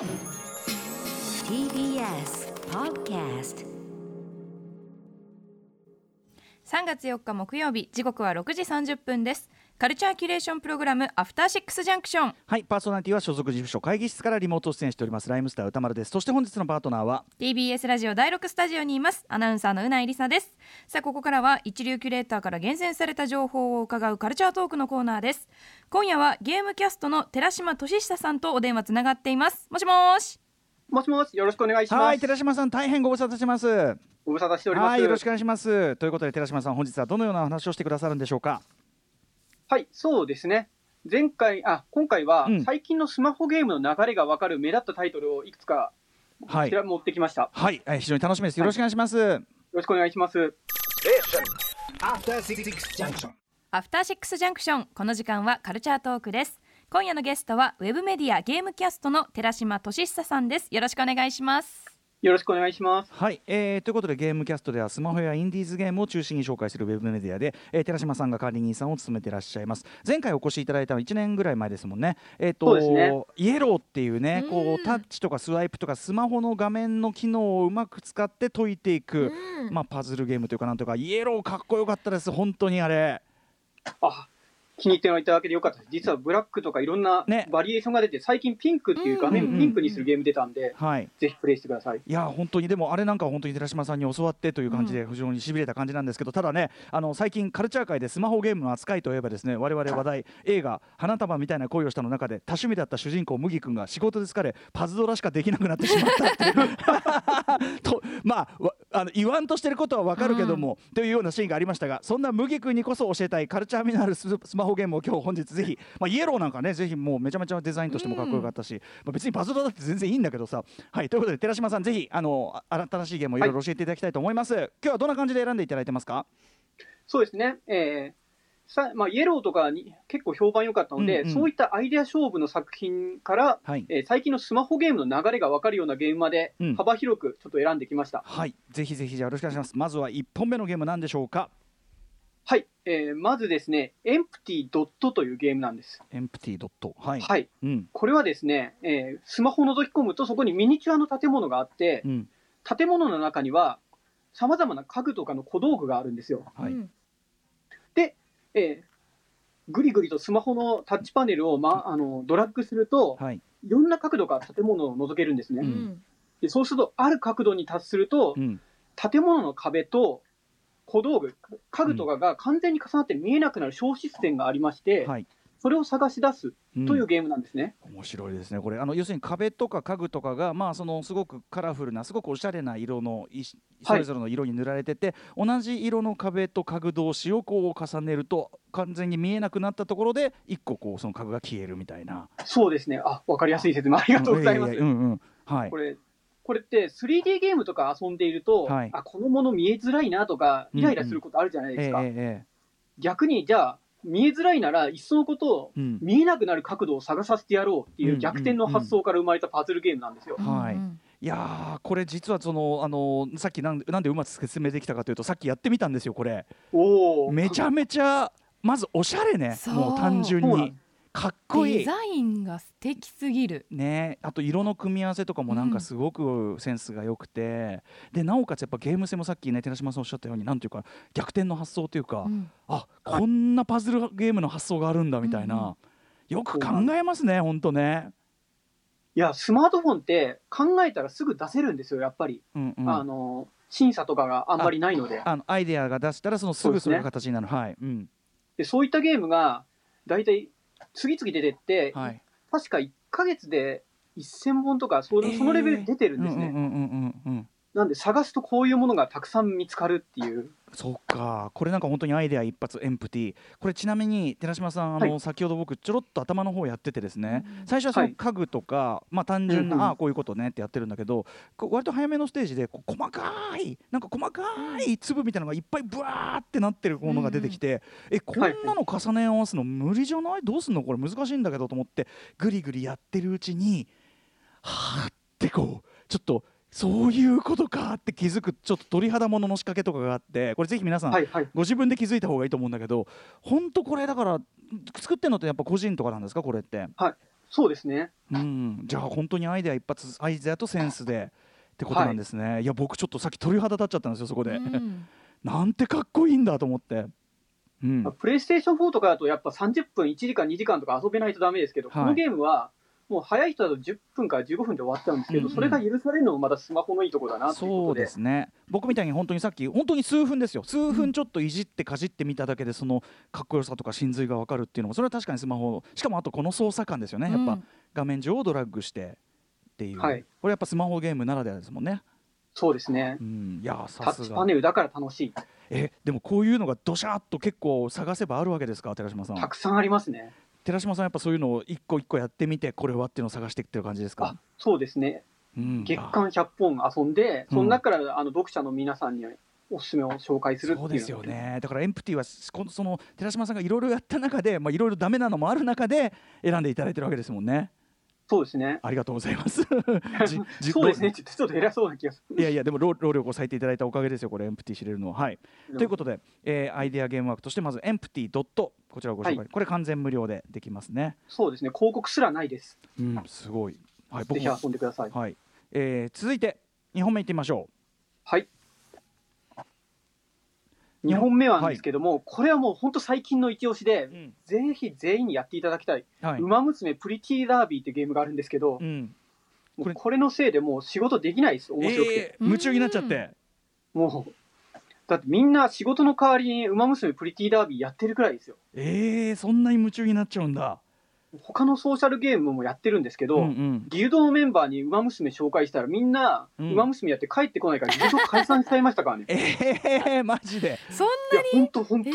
TBS Podcast 3月4日木曜日時刻は6時30分です。カルチャーキュレーションプログラムアフターシックスジャンクション。はいパーソナリティは所属事務所会議室からリモート出演しておりますライムスター歌丸です。そして本日のパートナーは？TBS ラジオ第6スタジオにいますアナウンサーのうないりさです。さあここからは一流キュレーターから厳選された情報を伺うカルチャートークのコーナーです。今夜はゲームキャストの寺島俊久さんとお電話つながっています。もしもーし。もしもし、よろしくお願いします。はい寺島さん大変ご無沙汰してます。ご無沙汰しております。はいよろしくお願いします。ということで寺島さん本日はどのような話をしてくださるんでしょうか？はい、そうですね。前回、あ、今回はうん最近のスマホゲームの流れがわかる目立ったタイトルをいくつか、はいこちら持ってきました。よはい、えー非常に楽しみですよろしくお願いします、ろしくお願いします。After Six Junction. アフターシックスジャンクションこの時間はカルチャートークです今夜のゲストはウェブメディアゲームキャストの寺島俊久さんですよろしくお願いしますよろしくお願いします。はい、えーということでゲームキャストではスマホやインディーズゲームを中心に紹介するウェブメディアで、えー寺島さんが管理人さんを務めていらっしゃいます。前回お越しいただいたのは1年ぐらい前ですもんね。えっ、そうですね。イエローっていうねこうん。うタッチとかスワイプとかスマホの画面の機能をうまく使って解いていく、まあパズルゲームというかなんとか。イエローかっこよかったです。本当にあれ。あ、気に入っていただけでよかった。です。実はブラックとかいろんなね。バリエーションが出て、最近ピンクっていう画うんうんうん。面ピンクにするゲーム出たんで、はい。ぜひプレイしてください。いや本当に。でもあれなんかは本当に寺島さんに教わってという感じで非常にしびれた感じなんですけど、ただねあの最近カルチャー界でスマホゲームの扱いといえばですね我々話題映画「花束みたいな恋をした」の中で多趣味だった主人公麦君が仕事で疲れパズドラしかできなくなってしまったっていう。とまあわあの言わんとしてることはわかるけども、というようなシーンがありましたがそんな麦君にこそ教えたいカルチャー味のあるススマホゲームを今日本日ぜひ、まあ、イエローなんかねぜひもうめちゃめちゃデザインとしてもかっこよかったし、まあ、別にパズドラだって全然いいんだけどさはいということで寺島さんぜひあのあ新しいゲームをい。ろいろ教えていただきたいと思います、今日はどんな感じで選んでいただいてますか？そうですね。えーさまあ、イエローとかに結構評判良かったので、うんうん。そういったアイデア勝負の作品から、はい。えー最近のスマホゲームの流れが分かるようなゲームまでうん。幅広くちょっと選んできました。はい。ぜひぜひじゃあよろしくお願いします。まずは1本目のゲームなんでしょうか？はい、えーまずですね、エンプティドットというゲームなんです。エンプティドットはい、はい、うん。これはですね、えースマホを覗き込むと、そこにミニチュアの建物があってう、ん。建物の中には、さまざまな家具とかの小道具があるんですよ。はい、うん。えーぐりぐりとスマホのタッチパネルを、ま、あのドラッグすると、はい。いろんな角度から建物を覗けるんですね。うん。でそうすると、ある角度に達すると、うん。建物の壁と小道具、家具とかが完全に重なって見えなくなる小システムがありまして、はい。それを探し出すうん。というゲームなんですね。面白いですねこれ。あの要するに壁とか家具とかがまあそのすごくカラフルなすごくおしゃれな色のそれぞれの色に塗られてて、同じ色の壁と家具同士をこう重ねると完全に見えなくなったところで一個こうその家具が消えるみたいな。そうですね。あ、わかりやすい説明ありがとうございます。ややうんうん。はい。これ、これって 3D ゲームとか遊んでいると、はい。あ、このもの見えづらいなとか、イライラすることあるじゃないえですか。ええ逆に、じゃあ、見えづらいなら、いっそのこと、えうん。見えなくなる角度を探させてやろうっていう逆転の発想から生まれたパズルゲームなんですよ。はい。うんいやーこれ実はそのあのさっきなんなんでうまく説明できたかというとさっきやってみたんですよこれ。おお。めちゃめちゃまずおしゃれねもう単純にかっこいい。デザインが素敵すぎる。ね。あと色の組み合わせとかもなんかすごくセンスが良くて、でなおかつやっぱゲーム性もさっきね寺島さんおっしゃったようになんていうか逆転の発想というか、うん。あこんなパズルゲームの発想があるんだみたいな、うんうん。よく考えますねほんとね。いや、スマートフォンって考えたらすぐ出せるんですよ、やっぱり。うんうん。あの、審査とかがあんまりないので。あのアイデアが出したらそのすぐそれが形になる、はい、うん。で、そういったゲームが、大体、次々出てって、はい、確か1ヶ月で1000本とか、そのそのレベルで出てるんですね。うんうんうんうんうんなんで、探すとこういうものがたくさん見つかるっていう。そっか。これなんか本当にアイデア一発エンプティこれちなみに寺島さんあの、は先ほど僕ちょろっと頭の方やっててですね、うん最初はそのはい。家具とか、まあ単純な、うんうん。ああこういうことねってやってるんだけど割と早めのステージで細かいなんか細かい粒みたいなのがいっぱいブワーってなってるものが出てきて、えこんなの重ね合わすの無理じゃない？どうすんの？これ難しいんだけどと思ってぐりぐりやってるうちにはあってこうちょっとそういうことかって気づく。ちょっと鳥肌ものの仕掛けとかがあってこれぜひ皆さん、はいはい。ご自分で気づいた方がいいと思うんだけど本当これだから作ってるのってやっぱ個人とかなんですか？これって。そうですね。うん、じゃあ本当にアイデア一発アイデアとセンスでってことなんですね、い、や僕ちょっとさっき鳥肌立っちゃったんですよそこで、うん。なんてかっこいいんだと思って、うん、プレイステーション4とかだとやっぱ30分、1時間、2時間とか遊べないとダメですけど、はい。このゲームは、もう早い人だと10分から15分で終わっちゃうんですけど、うんうん。それが許されるのもまたスマホのいいところだなっていうことで。そうですね。僕みたいに本当にさっき本当に数分ですよ。数分ちょっといじってかじってみただけでそのかっこよさとか真髄が分かるっていうのもそれは確かにスマホしかもあとこの操作感ですよね。やっぱ、うん画面上をドラッグしてっていう、はい。これやっぱスマホゲームならではですもんね、そうですね。う。ん、いやタッチさすが。パネルだから楽しい。えでもこういうのがドシャーっと結構探せばあるわけですか寺島さん。たくさんありますね。寺島さんやっぱそういうのを一個一個やってみてこれはっていうのを探していってる感じですか？あ、そうですね。うん。月間100本遊んで、うん。その中からあの読者の皆さんにおすすめを紹介するっていうそうですよね。だからエンプティはこのその寺島さんがいろいろやった中でまあいろいろダメなのもある中で選んでいただいてるわけですもんねそうですね。ありがとうございます そうですね。ちょっと偉そうな気がする。いやいやでも労労力を割いていただいたおかげですよこれエンプティ知れるのははいということで、えーアイデアゲームワークとしてまずエンプティドットこちらをご紹介、はいこれ完全無料でできますねそうですね。広告すらないです。うんすごいはいぜひ遊んでください。はい、えー続いて2本目いってみましょはい。2本目はなんですけども、これはもう本当最近の一押しでう、ん。ぜひ全員にやっていただきたい、はい。ウマ娘プリティダービーってゲームがあるんですけど、うん。これこれのせいでもう仕事できないです、面白くて。えー夢中になっちゃって。もう、だってみんな仕事の代わりにウマ娘プリティダービーやってるくらいですよ。えー、そんなに夢中になっちゃうんだ他のソーシャルゲームもやってるんですけど、うんうん。ギルドのメンバーにウマ娘紹介したらみんな、ウうん。マ娘やって帰ってこないからギルド解散しちゃいましたからね。い えー、マジで。そんや、本当本当、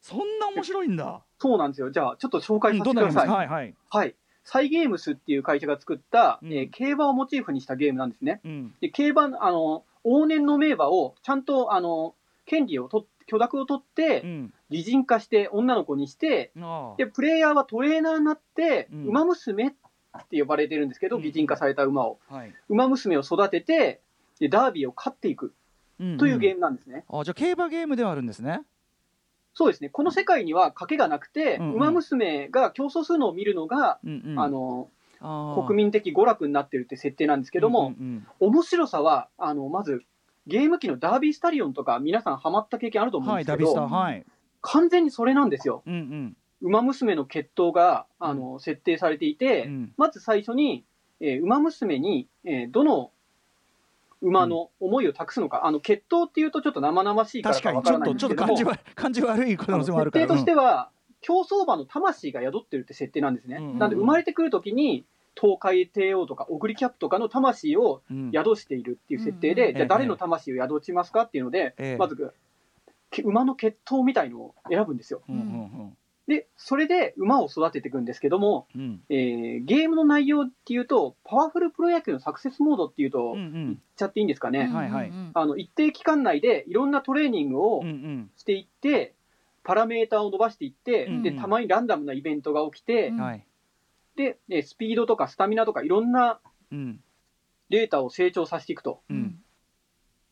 そんな面白いんだ。そうなんですよ。じゃあ、ちょっと紹介うんさせてください。どんはいはい。はい。サイゲームスっていう会社が作った、うん。えー競馬をモチーフにしたゲームなんですね。うん。で、競馬の、あの、往年の名馬をちゃんと、あの、権利を取っ許諾を取ってう、ん擬人化して、女の子にして、で、プレイヤーはトレーナーになって、うん。馬娘って呼ばれてるんですけど、うん。擬人化された馬を。はい。馬娘を育てて、で、ダービーを勝っていく。というゲームなんですね。ムあじゃあ競馬ゲームではあるんですね。そうですね。この世界には賭けがなくて、うんうん。馬娘が競争するのを見るのが、うんうん。あの、あー国民的娯楽になってるって設定なんですけども、うんうん面白さは、あの、まず、ゲーム機のダービースタリオンとか皆さんハマった経験あるとうん思うんですけど、はいダビスターはい完全にそれなんですよ。うんうん。馬娘の血統が、あの、設定されていて、うん。まず最初に、えー馬娘に、えーどの馬の思いを託すのか、あの、血統っていうとちょっと生々しいから確かかわからないにちょっとちょっんですけども、と感じは 感じ悪い可能性もあるから。設定としては、競走馬の魂が宿ってるって設定なんですね。うんうんうん。なんで生まれてくるときに、東海帝王とかオグリキャップとかの魂をうん。宿しているっていう設定で、うん。じゃあ誰の魂を宿ちますかっていうので、ええ。まずけ馬の血統みたいのを選ぶんですよ。うんうんで、それで馬を育てていくんですけども、うん。うんえーゲームの内容っていうと、パワフルプロ野球のサクセスモードっていうと、うんう言っんちゃっていいんですかね。あの一定期間内でいろんなトレーニングをうんうんしていって、パラメーターを伸ばしていって、うんでたまにランダムなイベントが起きて、うん。はい。でえスピードとかスタミナとかいろんなうん。データを成長させていくと。うん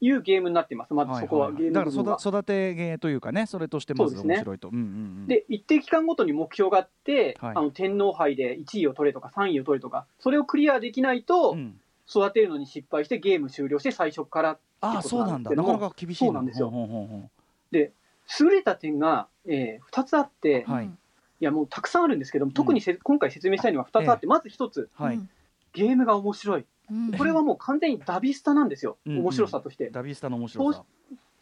いうゲームになってます、まずそこは、いいいゲームだ。から育育てゲーというかねそれとしてまず面白いと。うんうんうん。で、一定期間ごとに目標があって、はい。あの天皇杯で1位を取れとか3位を取れとか、それをクリアできないと、うん。育てるのに失敗してゲーム終了して最初からああそうなんだ。なかなか厳しいそうなんですよ。ほうほうほうほ優れた点が、え2つあって、はい。いやもうたくさんあるんですけども、特にせ今回説明したいのは2つあって、まず1つ、うはい。ゲームが面白い。うん。これはもう完全にダビスタなんですよ、うん面白さとして。ダビスタの面白さ。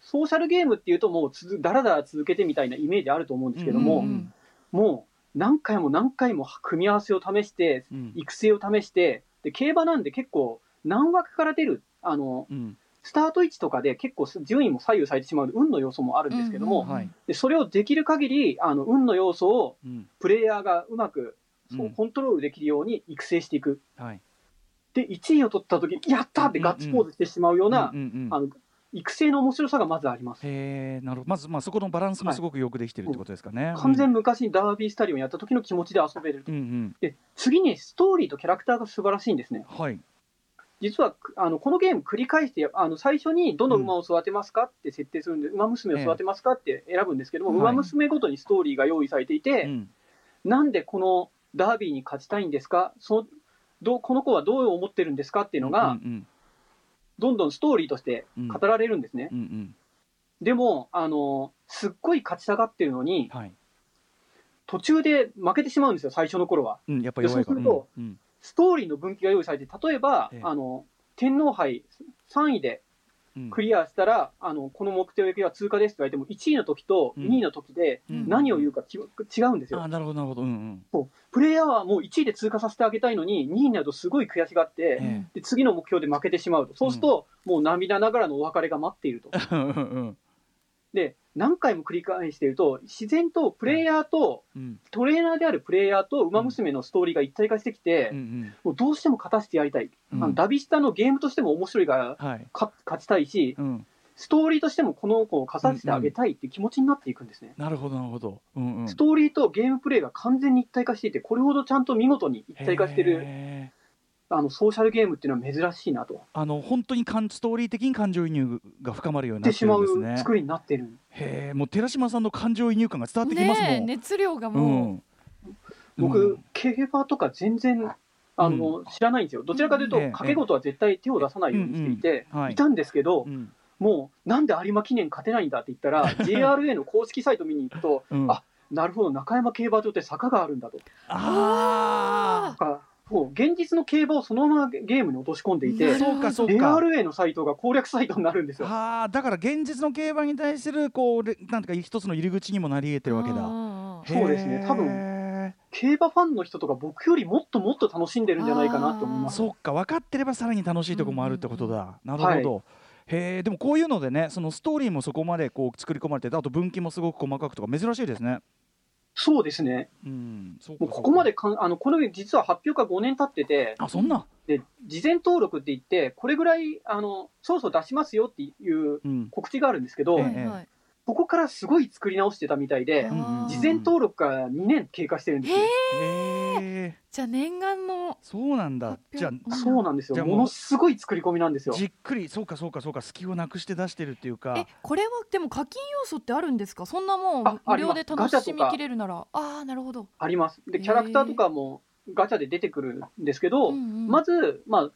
ソーシャルゲームっていうと、もうつづだらだら続けてみたいなイメージあると思うんですけども、うんうんもう何回も何回も組み合わせを試して、うん。育成を試して、で競馬なんで結構、何枠から出る、あのうん。スタート位置とかで結構順位も左右されてしまう運の要素もあるんですけども、うん。うんはい。でそれをできる限りあの運の要素をうん。プレイヤーがうまくコントロールできるように育成していく。はいで、1位を取った時やったーってガッツポーズしてしまうような、うんうんうん。あの育成の面白さがまずあります。なるほど。まずまあそこのバランスもすごくよくできてるってことですかね。完全昔にダービースタリオンやった時の気持ちで遊べる。うんうん。で、次にストーリーとキャラクターが素晴らしいんですね。はい。実はくあのこのゲーム繰り返してあの最初にどの馬を育てますかって設定するんで、馬娘を育てますかって選ぶんですけども、はい。馬娘ごとにストーリーが用意されていて、うん。なんでこのダービーに勝ちたいんですか？そどうこの子はどう思ってるんですかっていうのが、うんどんどんストーリーとして語られるんですね。うんうん。でも、あの、すっごい勝ちたがってるのに、はい。途中で負けてしまうんですよ、最初の頃は。うんそうするとうん。ストーリーの分岐が用意されて、例えば、ええ。あの、天皇杯3位でうんクリアしたら、あの、この目的は通過ですって言われても、1位の時とうん。2位の時でうん。何を言うかき違うんですよ。あなるほどなるほど。うんうん。プレイヤーはもう1位で通過させてあげたいのに、2位になるとすごい悔しがって、えで次の目標で負けてしまうと。そうすると、もう涙ながらのお別れが待っていると。うんうん。で、何回も繰り返していると、自然とプレイヤーと、うん。トレーナーであるプレイヤーと、ウマ娘のストーリーが一体化してきて、うんうん。もうどうしても勝たせてやりたい。うん。あのダビスタのゲームとしても面白いから、はい。か勝ちたいし、うん。ストーリーとしてもこの子を勝たせてあげたいっていう気持ちになっていくんですね。なるほどなるほど。うんうん。ストーリーとゲームプレイが完全に一体化していて、これほどちゃんと見事に一体化してるあのソーシャルゲームっていうのは珍しいなと。あの本当にかんストーリー的に感情移入が深まるようになってしまうるんですね。作りになってる。へえもう寺島さんの感情移入感が伝わってきますもん、熱量がう。もん。僕、うん。競馬とか全然あの、知らないんですよ。どちらかというと、ええ掛け事は絶対手を出さないようにしていて、うんうんはい。いたんですけど、うん。もうなんで有馬記念勝てないんだって言ったら JRA の公式サイト見に行くと、うん。あなるほど中山競馬場って坂があるんだと。あかもう現実の競馬をそのままゲームに落とし込んでいあてそうかそうか。JRA のサイトが攻略サイトになるんですよ。はあだから現実の競馬に対するこうれなんていうか一つの入り口にもなり得てるわけだ。だそうですね。多分分競馬ファンの人とか僕よりもっともっと楽しんでるんじゃないかなと思います。そっか分かってればさらに楽しいとこもあるってことだ、なるほど、へえでもこういうのでねそのストーリーもそこまでこう作り込まれててあと分岐もすごく細かくとか珍しいですねそうですね。うん。そうかもうここまでかんあのこの実は発表が5年経ってて、あそんな？で事前登録って言って、これぐらいあのそろそろ出しますよっていううん。告知があるんですけど、えはいはいここからすごい作り直してたみたいで、うん。うん事前登録から2年経過してるんですよ。へえじゃあ念願のそうなんだ。じゃあそうなんですよ。じゃあものすごい作り込みなんですよ。じっくりそうかそうかそうか隙をなくして出してるっていうか。えこれはでも課金要素ってあるんですか？そんなもうああります。無料で楽しみきれるなら。ああーなるほど、あります。で、キャラクターとかもガチャで出てくるんですけど、うんうんまず、まあ、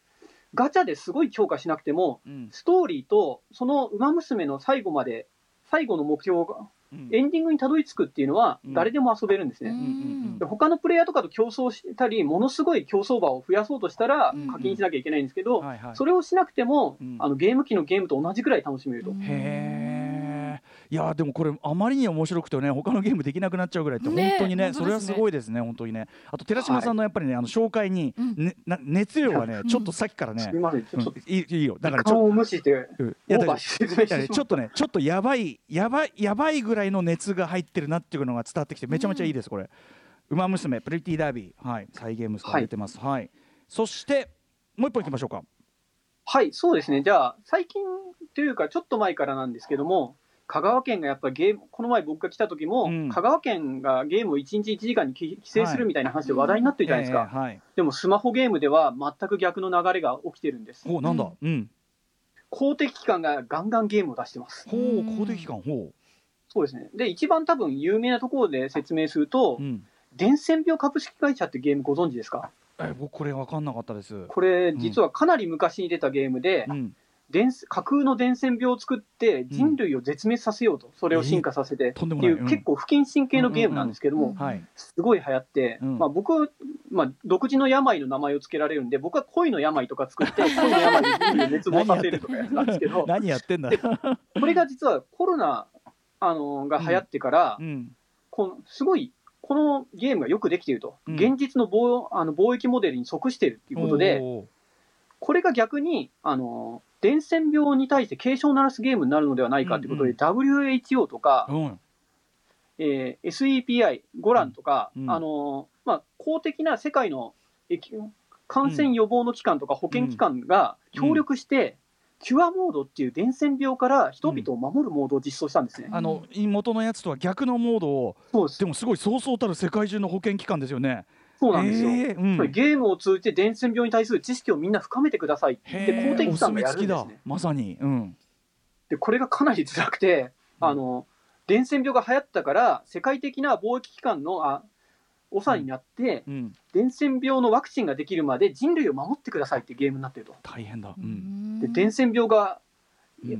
ガチャですごい強化しなくても、うん。ストーリーとその馬娘の最後まで、最後の目標エンディングにたどり着くっていうのは、うん。誰でも遊べるんですね。で他のプレイヤーとかと競争したり、ものすごい競走馬を増やそうとしたらうん課金しなきゃいけないんですけど、それをしなくても、うんあのゲーム機のゲームと同じぐらい楽しめると。うんへえいやでもこれあまりに面白くてね他のゲームできなくなっちゃうぐらいって本ね当にねね。それはすごいですね本当にね。あと寺島さんのやっぱりね、あの紹介に、うんねな熱量がねうん。ちょっとさっきからねすみ、ません、ちょっと、うんいいいいよ。だからちょっちょっとねちょっとやばいやばいやばいぐらいの熱が入ってるなっていうのが伝わってきてめちゃめちゃいいですこれ「ウマ娘プリティダービー」はい。再ゲームスから出てます。はい、そしてもう一本いきましょうか。はい、そうですね。じゃあ、最近というか、ちょっと前からなんですけども、香川県がやっぱゲーム、この前僕が来た時も、うん。香川県がゲームを1日1時間に規規制するみたいな話で話題になってるじゃないですか。ええはいでもスマホゲームでは全く逆の流れが起きてるんです。おなんだ。うん、公的機関がガンガンゲームを出してます。ほう公的機関ほそうですね。で、一番多分有名なところで説明するとう、うん。伝染病株式会社ってゲームご存知ですか？え僕これ分かんなかったです。これ、実はかなり昔に出たゲームで、うん伝架空の伝染病を作って人類を絶滅させようと、それを進化させて、っていう、結構不謹慎系のゲームなんですけども、すごい流行って、うん。まあ、僕、まあ、独自の病の名前を付けられるんで、僕は恋の病とか作って、恋の病で人類を滅亡させるとかやつなんですけど、何やってんだ。これが実はコロナあのが流行ってから、うん。このすごい、このゲームがよくできていると、うん。現実の貿あの貿易モデルに即しているということで、これが逆に、あの伝染病に対して警鐘を鳴らすゲームになるのではないかということで、うん WHO とか、うん。えー SEPI、ゴランとか、うんあのまあ、公的な世界の感染予防の機関とか保健機関が協力して、キュアモードっていう伝染病から人々を守るモードを実装したんですね。あの元のやつとは逆のモードをでもすごいそうそうたる世界中の保健機関ですよね。そうなんですよ。えーうん。ゲームを通じて伝染病に対する知識をみんな深めてくださいって公的機関がやるんですね。まさに、うん、でこれがかなり辛くて、あの伝染病が流行ったから世界的な貿易機関のあ長になって、うん。伝染病のワクチンができるまで人類を守ってくださいっていうゲームになってると。大変だ、で伝染病がうん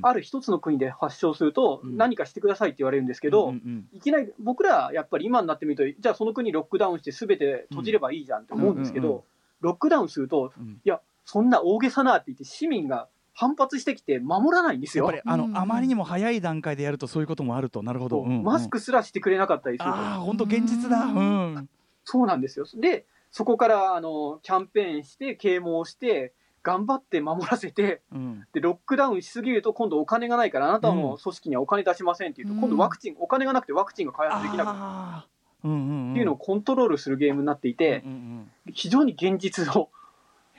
ある一つの国で発症すると、うん。何かしてくださいって言われるんですけど、いきなり僕らやっぱり今になってみると、じゃあその国ロックダウンしてすべて閉じればいいじゃんって思うんですけど、ロックダウンすると、うん。いや、そんな大げさなって言って市民が反発してきて守らないんですよ。やっぱ。りあの、うんあまりにも早い段階でやるとそういうこともあるとなるほど、そう。うんうん。マスクすらしてくれなかったりする。と。ああ本当現実だ。うん。そうなんですよ。で、そこからあのキャンペーンして、啓蒙して、頑張って守らせて、うん。で、ロックダウンしすぎると、今度お金がないから、あなたの組織にはお金出しませんって言うと、うん。今度ワクチン、お金がなくてワクチンが開発できなくなるうんうんうん。っていうのをコントロールするゲームになっていてう、ん非常に現実の、うん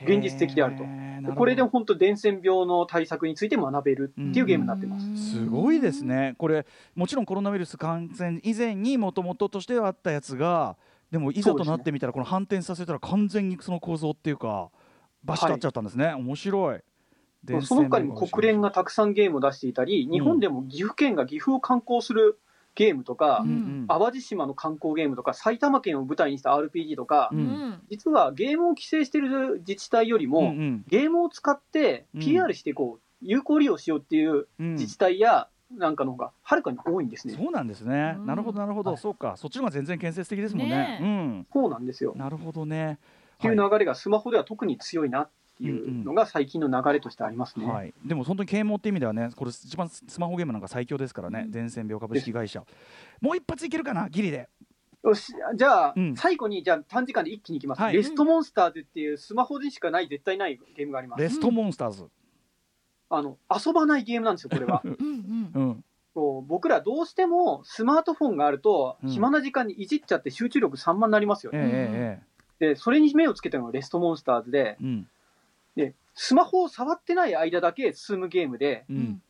現実的であると。これで本当伝染病の対策について学べるっていうゲームになってます。すごいですね、これ、もちろんコロナウイルス感染以前にもともととしてはあったやつが、でもいざとなってみたら、この反転させたら完全にその構造っていうか、バシッと合っちゃったんですね、面白い。伝その他にも国連がたくさんゲームを出していたり、日本でも岐阜県が岐阜を観光するゲームとかうん、うん。淡路島の観光ゲームとか、埼玉県を舞台にした RPG とかう、うん。ん実はゲームを規制している自治体よりうんも、うん。ゲームを使ってうん。PR していこう、有効利用しようっていううん。自治体やなんかの方がはるかに多いんですね。そうなんですね、うん。なるほど、なるほど、はい。そうか、そっちの方が全然建設的ですもんね。ねそうなんですよ。うん、なるほどね。っていう流れがスマホでは特に強いなっていうのが最近の流れとしてありますね。はい、でも本当に啓蒙って意味ではね、これ一番スマホゲームなんか最強ですからね、うん伝染病株式会社。もう一発いけるかな、ギリで。よし、じゃあ、うん最後に、じゃあ短時間で一気にいきます。はいレストモンスターズっていうスマホでしかない、絶対ないゲームがあります。レストモンスターズ。あの、遊ばないゲームなんですよ、これは。うんうんうん、こう僕らどうしてもスマートフォンがあると、うん暇な時間にいじっちゃって集中力散漫になりますよえね。ええで、それに目をつけたのがレストモンスターズでえ、うん、で、スマホを触ってない間だけ進むゲームで、ううんん、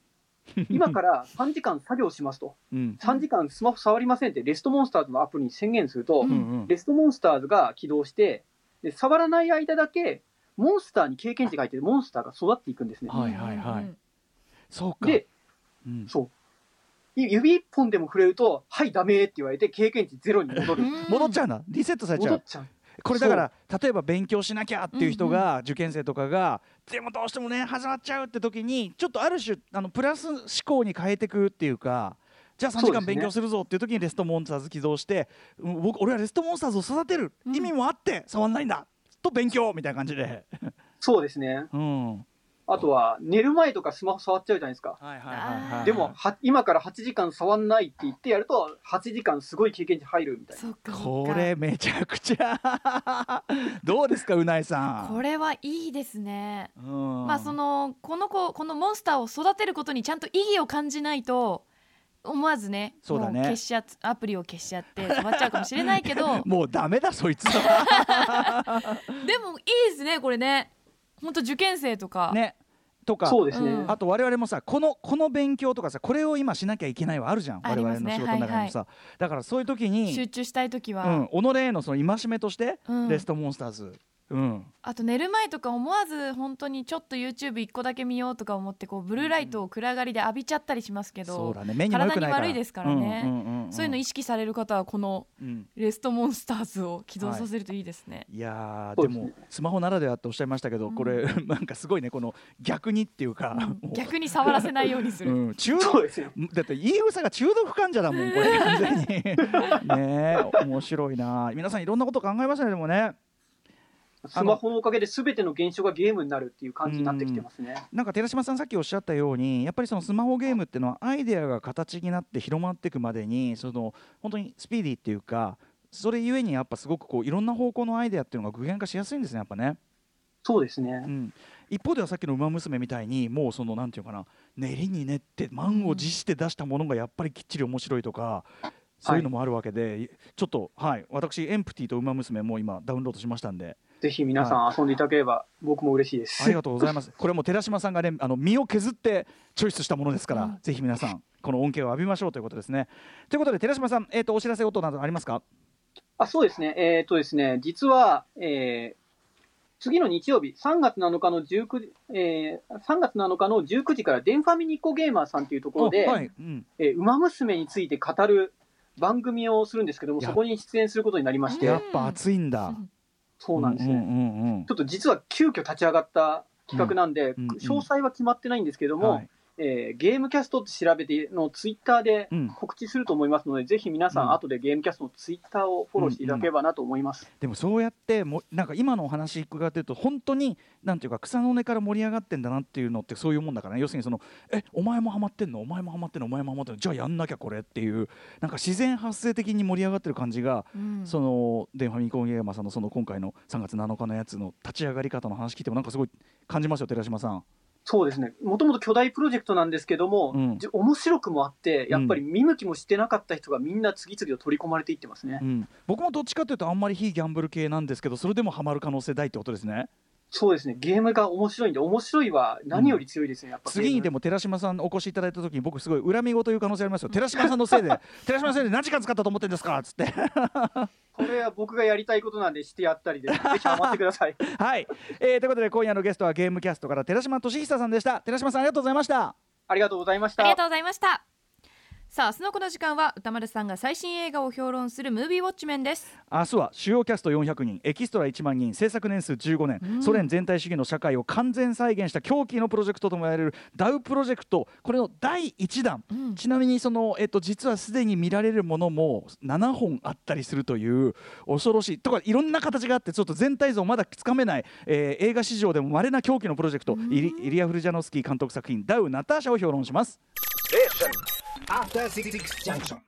今から3時間作業しますと。うん、3時間スマホ触りませんってレストモンスターズのアプリに宣言すると、うんうん、うん、レストモンスターズが起動して、で触らない間だけ、モンスターに経験値が入ってて、モンスターが育っていくんですね。はいはいはいそうか。で、うん、そう。い指一本でも触れると、はい、ダメって言われて、経験値ゼロに戻る。戻っちゃうんだ、リセットされちゃう。戻っちゃう。これだから例えば勉強しなきゃっていう人が、受験生とかがでもどうしてもね始まっちゃうって時にちょっとある種あのプラス思考に変えていくっていうかじゃあ3時間勉強するぞっていう時にレストモンスターズ起動して、うん僕俺はレストモンスターズを育てる、うん意味もあって触んないんだと勉強みたいな感じで、そうですね。うん、あとは、寝る前とかスマホ触っちゃうじゃないですか。はいはいはいはい。でも、は今から8時間触んないって言ってやると、8時間すごい経験値入るみたいな。これめちゃくちゃどうですかうないさん。これはいいですね。うん。まあそのこの子このモンスターを育てることにちゃんと意義を感じないと思わずねそうだね。も消しちゃアプリを消しちゃって止まっちゃうかもしれないけど。もうダメだそいつは。でもいいですねこれね本当受験生とか、ね。とか。そうですね。うん。あと我々もさこのこの勉強とかさこれを今しなきゃいけないはあるじゃん。あ我々の仕事の中にもさ、だからそういう時に集中したい時は、うん、己へのその戒めとして、うん。レストモンスターズ、うん、あと寝る前とか思わず本当にちょっと YouTube 一個だけ見ようとか思ってこうブルーライトを暗がりで浴びちゃったりしますけど、そうだね。体に悪いですからね。うんうんうんうん。そういうの意識される方はこのうんレストモンスターズを起動させるといいですね。い。やーでもスマホならではっておっしゃいましたけど、うん。これなんかすごいねこの逆にっていうか、うん。もう。逆に触らせないようにする。うん、中毒。そうですよ。だって飯尾さんが中毒患者だもんこれ完全に。ねえ面白いな。皆さんいろんなこと考えましたねでもねスマホのおかげで全ての現象がゲームになるっていう感じになってきてますね。なんか寺島さんさっきおっしゃったようにやっぱりそのスマホゲームっていうのはアイデアが形になって広まっていくまでにその本当にスピーディーっていうかそれゆえにやっぱすごくこういろんな方向のアイデアっていうのが具現化しやすいんですねやっぱね、そうですね。うん、一方ではさっきの「ウマ娘」みたいにもうそのなんていうかな練りに練って満を持して出したものがやっぱりきっちり面白いとかそういうのもあるわけで、ちょっとはい。私エンプティと「ウマ娘」もう今ダウンロードしましたんでぜひ皆さん遊んでいただければ僕も嬉しいです。ありがとうございます。これも寺島さんがね、あの身を削ってチョイスしたものですから、うんぜひ皆さんこの恩恵を浴びましょうということですね。ということで寺島さん、えっ、とお知らせ音などありますか？あそうですね、えっ、とですね、実は、えー次の日曜日、3月7日の19時、えー3月7日の19時から、デンファミニコゲーマーさんというところで、おはい、うん、えー、馬娘について語る番組をするんですけども、そこに出演することになりまして、やっぱ熱いんだ。そうなんですね。うんうんうんちょっと実は急遽立ち上がった企画なんで、うんうん。詳細は決まってないんですけども、はいえーゲームキャストって調べてのツイッターでうん。告知すると思いますので、ぜひ皆さうん。ん、後でゲームキャストのツイッターをフォローしていただければなと思います。でもそうやってもなんか今のお話伺ってると本当になんていうか草の根から盛り上がってんだなっていうのってそういうもんだからね。要するにそのえお前もハマってんの？お前もハマってんの？お前もハマってんの？じゃあやんなきゃこれっていうなんか自然発生的に盛り上がってる感じが、うん。そのデンファミコンゲーマーさんのその今回の3月7日のやつの立ち上がり方の話聞いてもなんかすごい感じますよ寺島さん。そうですね、もともと巨大プロジェクトなんですけども、うんじ面白くもあって、やっぱり見向きもしてなかった人がみんな次々と取り込まれていってますね。うん、僕もどっちかというとあんまり非ギャンブル系なんですけどそれでもハマる可能性大ってことですね。そうですね、ゲームが面白いんで、面白いは何より強いですね、やっぱ次にでも。も寺島さんお越しいただいた時に僕すごい恨み事言う可能性ありますよ。寺島さんのせいで 寺島さんのせいで何時間使ったと思ってんですかっつって。これは僕がやりたいことなんでしてやったりで、ぜひハマってください。はい、えー、ということで今夜のゲストはゲームキャストから寺島俊久さんでした。寺島さんありがとうございました。ありがとうございました。ありが。とうございましたさあ明日のこの時間は歌丸さんが最新映画を評論するムービーウォッチメンです。明日は主要キャスト400人エキストラ1万人制作年数15年、うん。ソ連全体主義の社会を完全再現した狂気のプロジェクトとも言われるダウプロジェクト。これの第1弾、うん。ちなみにその、えっと、実はすでに見られるものも7本あったりするという恐ろしい。とかいろんな形があってちょっと全体像まだつかめない、えー映画史上でも稀な狂気のプロジェクト、イリイリア・フルジャノスキー監督作品「ダウ・ナターシャ」を評論します。After Six Junction.